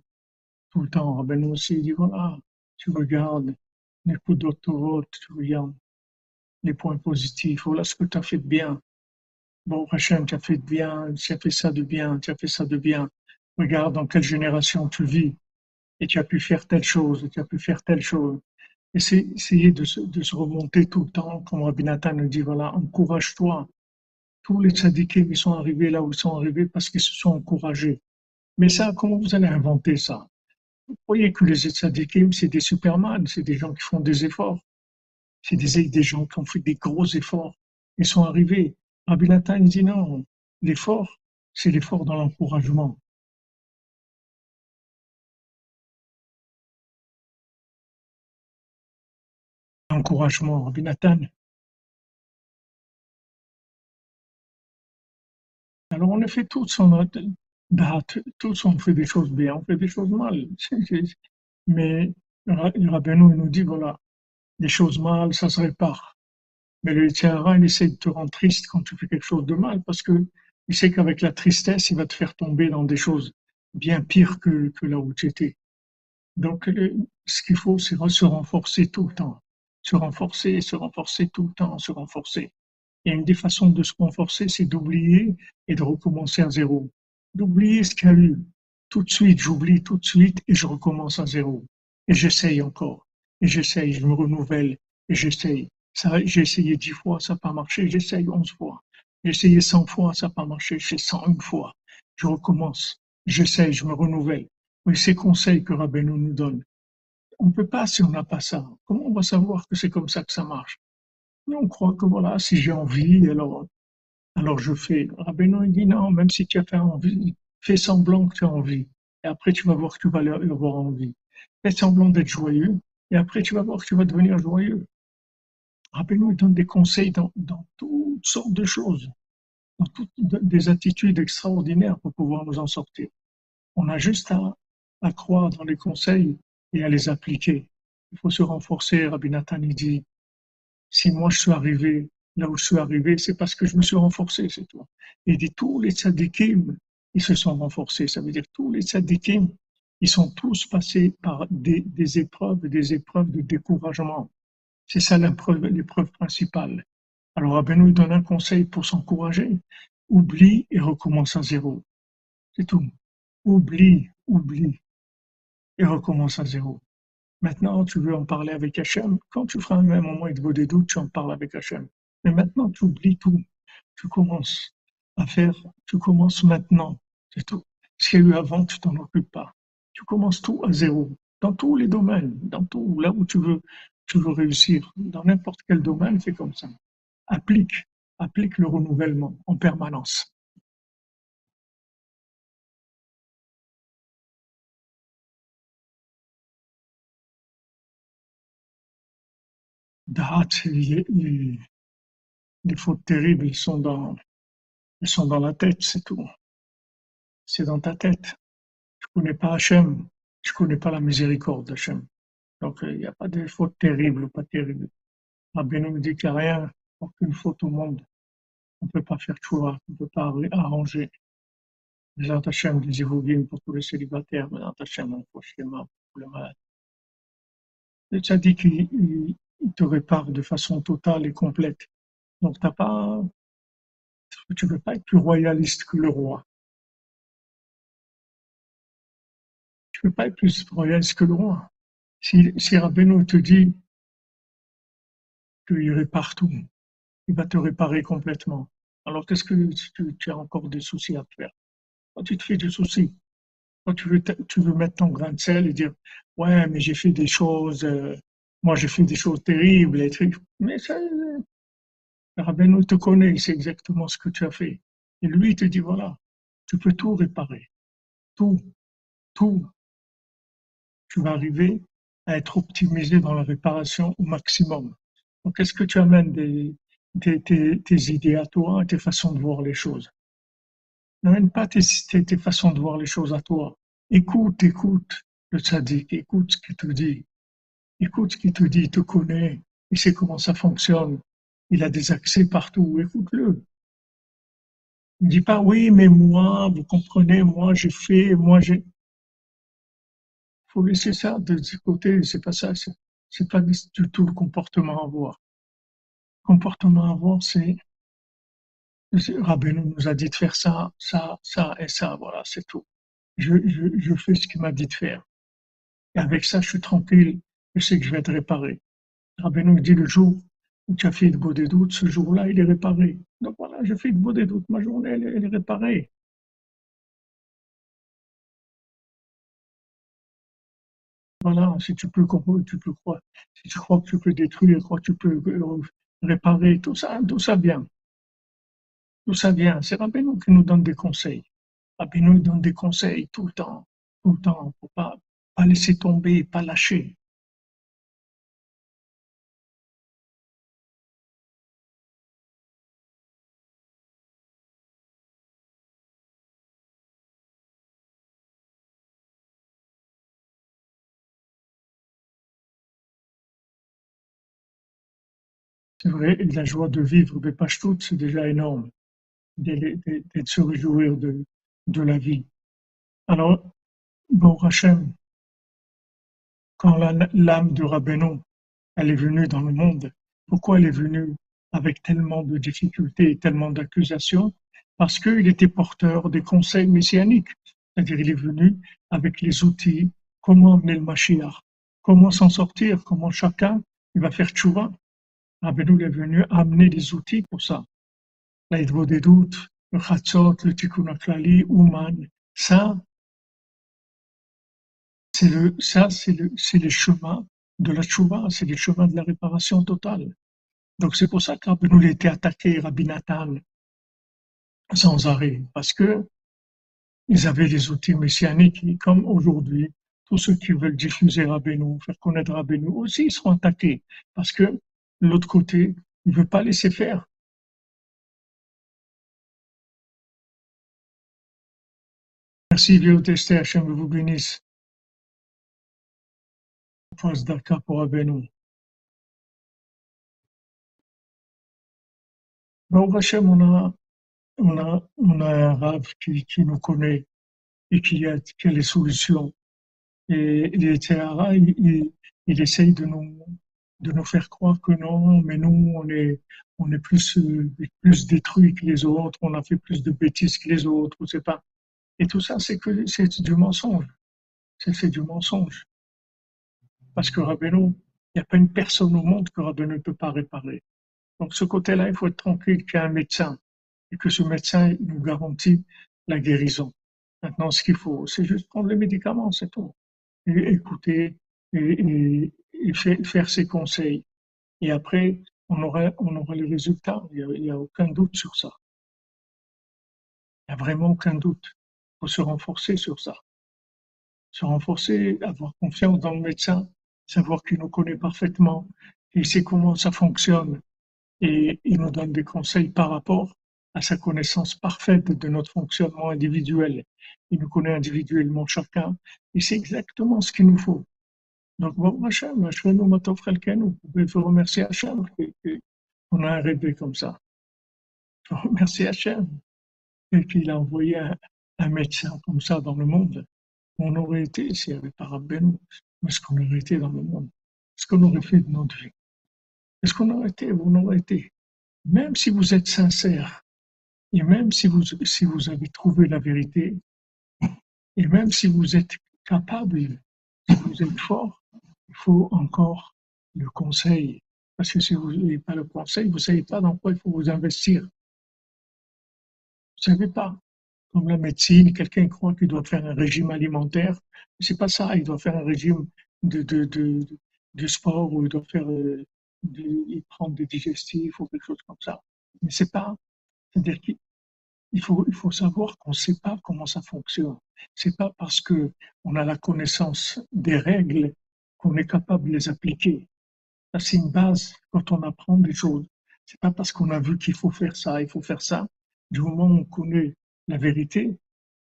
tout le temps. Ben nous aussi, dit voilà, tu regardes les coups d'autoroute, tu regardes les points positifs, voilà ce que tu as fait de bien. Bon, Hachem, tu as fait de bien, tu as fait ça de bien, tu as fait ça de bien. Regarde dans quelle génération tu vis, et tu as pu faire telle chose, et tu as pu faire telle chose essayer de se, de se remonter tout le temps, comme Rabbi Nathan nous dit, voilà, encourage-toi. Tous les tzadikim, ils sont arrivés là où ils sont arrivés parce qu'ils se sont encouragés. Mais ça, comment vous allez inventer ça? Vous croyez que les tzadikim, c'est des superman, c'est des gens qui font des efforts. C'est des, gens qui ont fait des gros efforts. Ils sont arrivés. Rabbi Nathan dit non, l'effort, c'est l'effort dans l'encouragement. encouragement, Rabbi Nathan. Alors on a fait tout son tous on fait des choses bien, on fait des choses mal. <laughs> Mais Rabbeinu nous dit voilà, des choses mal, ça se répare. Mais le Tchara, il essaie de te rendre triste quand tu fais quelque chose de mal parce que il sait qu'avec la tristesse, il va te faire tomber dans des choses bien pires que, que là où tu étais. Donc, ce qu'il faut, c'est se renforcer tout le temps se renforcer, se renforcer tout le temps, se renforcer. Et une des façons de se renforcer, c'est d'oublier et de recommencer à zéro. D'oublier ce qu'il y a eu. Tout de suite, j'oublie tout de suite et je recommence à zéro. Et j'essaye encore. Et j'essaye, je me renouvelle et j'essaye. J'ai essayé dix fois, ça n'a pas marché, j'essaye onze fois. J'ai essayé cent fois, ça n'a pas marché, je fais cent une fois. Je recommence, j'essaye, je me renouvelle. Oui, ces conseils que Rabbeinu nous donne, on ne peut pas si on n'a pas ça. Comment on va savoir que c'est comme ça que ça marche? On croit que voilà, si j'ai envie, alors, alors je fais. Rabbeinu dit non, même si tu as fait envie, fais semblant que tu as envie. Et après, tu vas voir que tu vas avoir envie. Fais semblant d'être joyeux. Et après, tu vas voir que tu vas devenir joyeux. Rabbeinu donne des conseils dans, toutes sortes de choses, dans toutes des attitudes extraordinaires pour pouvoir nous en sortir. On a juste à, à croire dans les conseils et à les appliquer. Il faut se renforcer. Rabbi Nathan dit, si moi je suis arrivé là où je suis arrivé, c'est parce que je me suis renforcé, c'est tout. Il dit, tous les tzadikim, ils se sont renforcés. Ça veut dire tous les tzadikim, ils sont tous passés par des, épreuves, des épreuves de découragement. C'est ça l'épreuve principale. Alors Rabbeinu donne un conseil pour s'encourager. Oublie et recommence à zéro. C'est tout. Oublie, oublie et recommence à zéro. Maintenant, tu veux en parler avec Hachem? Quand tu feras un même moment de des doutes, tu en parles avec Hachem. Mais maintenant, tu oublies tout. Tu commences à faire, tu commences maintenant. C'est tout. Ce qu'il y a eu avant, tu t'en occupes pas. Tu commences tout à zéro. Dans tous les domaines, dans tout, là où tu veux, tu veux réussir. Dans n'importe quel domaine, c'est comme ça. Applique, applique le renouvellement en permanence. Les, les, fautes terribles, sont dans, elles sont dans la tête, c'est tout. C'est dans ta tête. Tu connais pas Hachem, tu connais pas la miséricorde d'Hachem. Donc, il n'y a pas de fautes terribles ou pas terribles. Rabbi nous dit qu'il n'y a rien, aucune faute au monde. On ne peut pas faire choix, on ne peut pas arranger. Les Hachem, des pour tous les célibataires, les Hachem, pour tous les malades. Le tzaddik, il, il te répare de façon totale et complète. Donc t'as pas, tu ne peux pas être plus royaliste que le roi. Tu ne peux pas être plus royaliste que le roi. Si, si Rabbeinu te dit qu'il répare tout, il va te réparer complètement. Alors qu'est-ce que tu, as encore des soucis à faire? Quand tu te fais des soucis, quand tu veux, tu veux mettre ton grain de sel et dire ouais mais j'ai fait des choses, euh, moi, j'ai fait des choses terribles, et trucs, mais ça, Rabbeinu te connaît, il sait exactement ce que tu as fait. Et lui, il te dit, voilà, tu peux tout réparer. Tout, tout. Tu vas arriver à être optimisé dans la réparation au maximum. Donc, est-ce que tu amènes tes, idées à toi, tes façons de voir les choses? N'amène pas tes, tes, façons de voir les choses à toi. Écoute, écoute le tzaddik, écoute ce qu'il te dit. Écoute ce qu'il te dit, il te connaît, il sait comment ça fonctionne, il a des accès partout, écoute-le. Ne dis pas oui, mais moi, vous comprenez, moi j'ai fait, moi j'ai. faut laisser ça de côté, c'est pas ça, c'est pas du tout le comportement à avoir. Le comportement à avoir, c'est Rabbeinu nous a dit de faire ça, ça, ça et ça, voilà, c'est tout. Je, je, je fais ce qu'il m'a dit de faire. Et avec ça, je suis tranquille, je sais que je vais être réparé. Rabbeinu dit le jour où tu as fait de beau des doutes, ce jour-là, il est réparé. Donc voilà, j'ai fait de beau des doutes, ma journée, elle, est réparée. Voilà, si tu peux, tu peux croire, si tu crois que tu peux détruire, crois que tu peux euh, réparer, tout ça, tout ça vient. Tout ça vient. C'est Rabbeinu qui nous donne des conseils. Rabbeinu donne des conseils tout le temps, tout le temps, pour pas, pas laisser tomber, pas lâcher. C'est vrai, la joie de vivre des toutes, c'est déjà énorme, de, se réjouir de, de la vie. Alors, bon Hachem, quand l'âme de Rabbeinu, elle est venue dans le monde, pourquoi elle est venue avec tellement de difficultés et tellement d'accusations? Parce qu'il était porteur des conseils messianiques. C'est-à-dire, il est venu avec les outils, comment amener le Mashiach, comment s'en sortir, comment chacun il va faire tchouva Rabbeinu est venu amener des outils pour ça. La doutes, le Chatzot, le Tikkun Klali, Ouman. Ça, c'est le, ça, c'est le, c'est les chemins de la tchouva, c'est les chemins de la réparation totale. Donc c'est pour ça que Rabbeinu été attaqué, Rabbi Nathan, sans arrêt, parce que ils avaient des outils messianiques, comme aujourd'hui, tous ceux qui veulent diffuser Rabbeinu, faire connaître Rabbeinu, aussi ils seront attaqués, parce que l'autre côté, il veut pas laisser faire. Merci, Vieux Testé, Hachem vous bénisse. Passe d'accord pour Rabbeinu. Bon, Hachem, on a, on a, on a un rave qui, qui nous connaît et qui a, qui a solutions. Et les il, il, il essaye de nous, de nous faire croire que non, mais nous, on est, on est plus, plus détruits que les autres, on a fait plus de bêtises que les autres, ou c'est pas. Et tout ça, c'est que c'est du mensonge. C'est du mensonge. Parce que Rabbeinu, il n'y a pas une personne au monde que Rabbeinu ne peut pas réparer. Donc, ce côté-là, il faut être tranquille qu'il y a un médecin et que ce médecin nous garantit la guérison. Maintenant, ce qu'il faut, c'est juste prendre les médicaments, c'est tout. Et écouter et, et, faire ses conseils. Et après, on aura, on aura les résultats. Il n'y a, aucun doute sur ça. Il n'y a vraiment aucun doute. Il faut se renforcer sur ça. Se renforcer, avoir confiance dans le médecin, savoir qu'il nous connaît parfaitement, il sait comment ça fonctionne et il nous donne des conseils par rapport à sa connaissance parfaite de notre fonctionnement individuel. Il nous connaît individuellement chacun et c'est exactement ce qu'il nous faut. Donc, bon, Hachem, Hachem, vous pouvez vous remercier Hachem qu'on a un comme ça. <laughs> Merci Hachem. Et qu'il a envoyé un, médecin comme ça dans le monde. On aurait été, s'il n'y avait pas Rabbeinu, est-ce qu'on aurait été dans le monde? Est-ce qu'on aurait fait de notre vie? Est-ce qu'on aurait été ou on aurait été? Même si vous êtes sincère, et même si vous, si vous avez trouvé la vérité, et même si vous êtes capable, si vous êtes fort, il faut encore le conseil. Parce que si vous n'avez pas le conseil, vous ne savez pas dans quoi il faut vous investir. Vous ne savez pas. Comme la médecine, quelqu'un croit qu'il doit faire un régime alimentaire. C'est pas ça. Il doit faire un régime de, de, de, de sport ou il doit faire, euh, il prendre des digestifs ou quelque chose comme ça. Mais c'est pas, c'est-à-dire qu'il faut, il faut savoir qu'on ne sait pas comment ça fonctionne. C'est pas parce que on a la connaissance des règles qu'on est capable de les appliquer. c'est une base quand on apprend des choses. C'est pas parce qu'on a vu qu'il faut faire ça, il faut faire ça. Du moment où on connaît la vérité,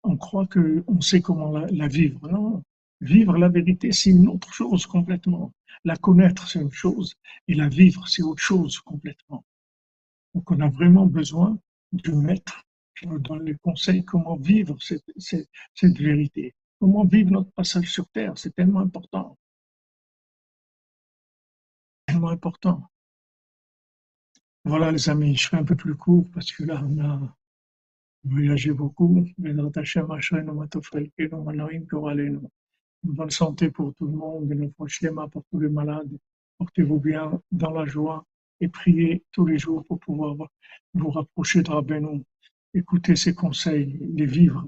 on croit qu'on sait comment la, vivre. Non, vivre la vérité, c'est une autre chose complètement. La connaître, c'est une chose, et la vivre, c'est autre chose complètement. Donc, on a vraiment besoin de maître qui nous donne les conseils comment vivre cette vérité, comment vivre notre passage sur Terre. C'est tellement important important. Voilà les amis, je fais un peu plus court parce que là on a voyagé beaucoup. Bonne santé pour tout le monde, une schéma pour tous les malades. Portez-vous bien dans la joie et priez tous les jours pour pouvoir vous rapprocher de Rabbeinu. Écoutez ses conseils, les vivre.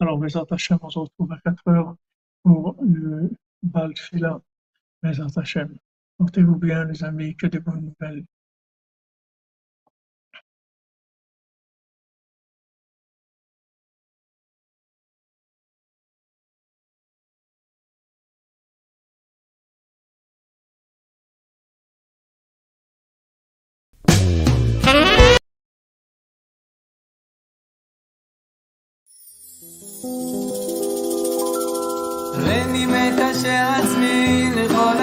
Alors, mes attachés, on se retrouve à 4 heures pour le Bal Tfila. Bezat Hashem. Portez-vous bien, les amis, que des bonnes nouvelles.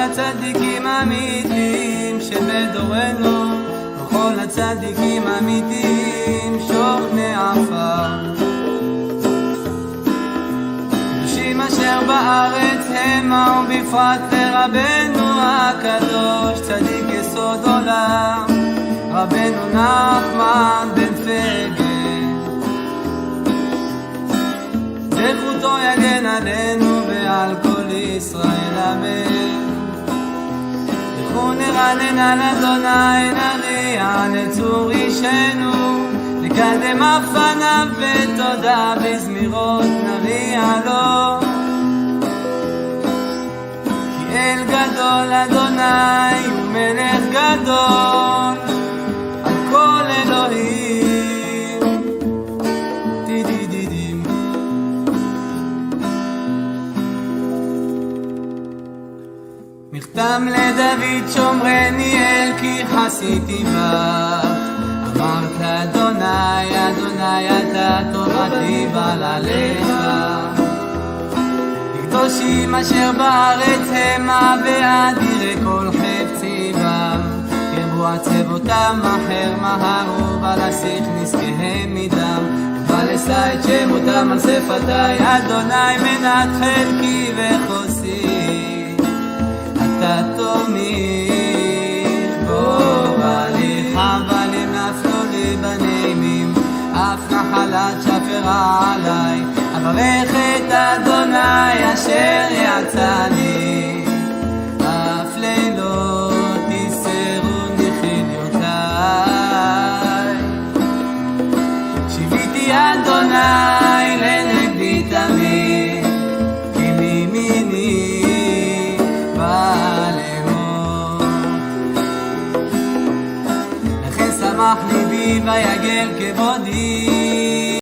הצדיקים האמיתיים שבדורנו כל הצדיקים אמיתיים שוכני עפר קדושים אשר בארץ המה ובפרט לרבנו הקדוש צדיק יסוד עולם רבנו נחמן בן פגל. זכותו יגן עלינו ועל כל ישראל אמן לכו נרנן על אדוני נריע לצור אישנו. נקדם אף פניו בתודה בזמירות נריע לו. כי אל גדול אדוני הוא מלך גדול מכתם לדוד שומרני אל כי חסיתי בך. אמרת אדוני אדוני אתה תורתי בל עליך קדושים אשר בארץ המה ואדירי כל חפצי בם ירבו עצבותם אחר מהרו ולסיך נזקיהם מדם. ולשא את שמותם על שפתי אדוני מנת חלקי וחוסי נחלת שפרה עליי אברך את אדוני אשר יצאני. אף שמח ליבי ויגל כבודי